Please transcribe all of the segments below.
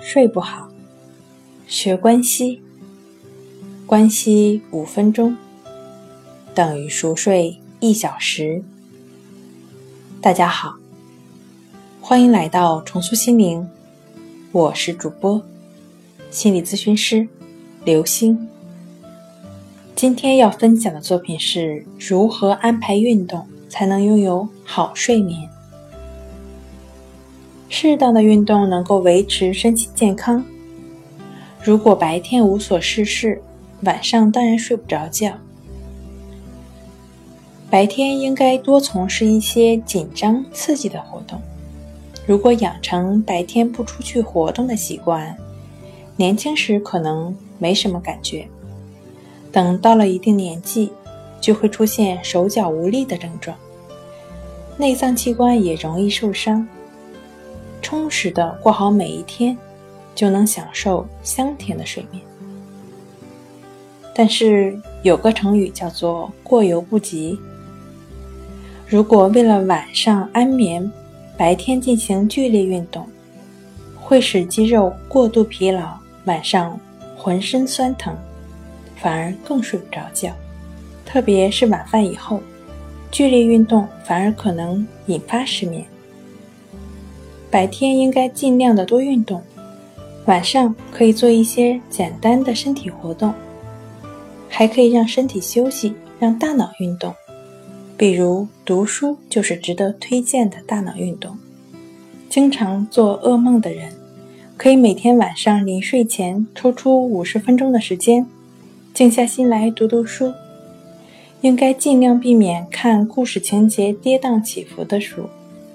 睡不好，学关西，关西五分钟。等于熟睡一小时。大家好，欢迎来到重塑心灵，我是主播。心理咨询师。刘星。今天要分享的作品是如何安排运动才能拥有好睡眠。适当的运动能够维持身体健康。如果白天无所事事，晚上当然睡不着觉。白天应该多从事一些紧张刺激的活动。如果养成白天不出去活动的习惯，年轻时可能没什么感觉，等到了一定年纪，就会出现手脚无力的症状，内脏器官也容易受伤。充实的过好每一天，就能享受香甜的睡眠。但是有个成语叫做“过犹不及”。如果为了晚上安眠，白天进行剧烈运动，会使肌肉过度疲劳，晚上浑身酸疼，反而更睡不着觉。特别是晚饭以后，剧烈运动反而可能引发失眠。白天应该尽量的多运动，晚上可以做一些简单的身体活动，还可以让身体休息，让大脑运动。比如读书就是值得推荐的大脑运动。经常做噩梦的人，可以每天晚上临睡前抽出五十分钟的时间，静下心来读读书。应该尽量避免看故事情节跌宕起伏的书。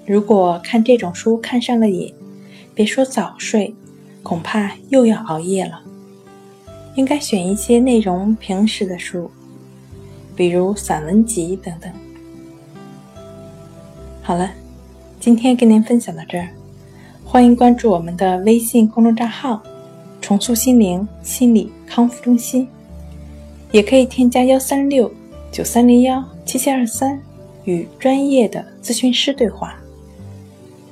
如果看这种书看上了瘾，别说早睡，恐怕又要熬夜了。应该选一些内容平实的书，比如散文集等等。好了，今天跟您分享到这儿，欢迎关注我们的微信公众账号“重塑心灵心理康复中心”，也可以添加幺三六九三零幺七七二三与专业的咨询师对话。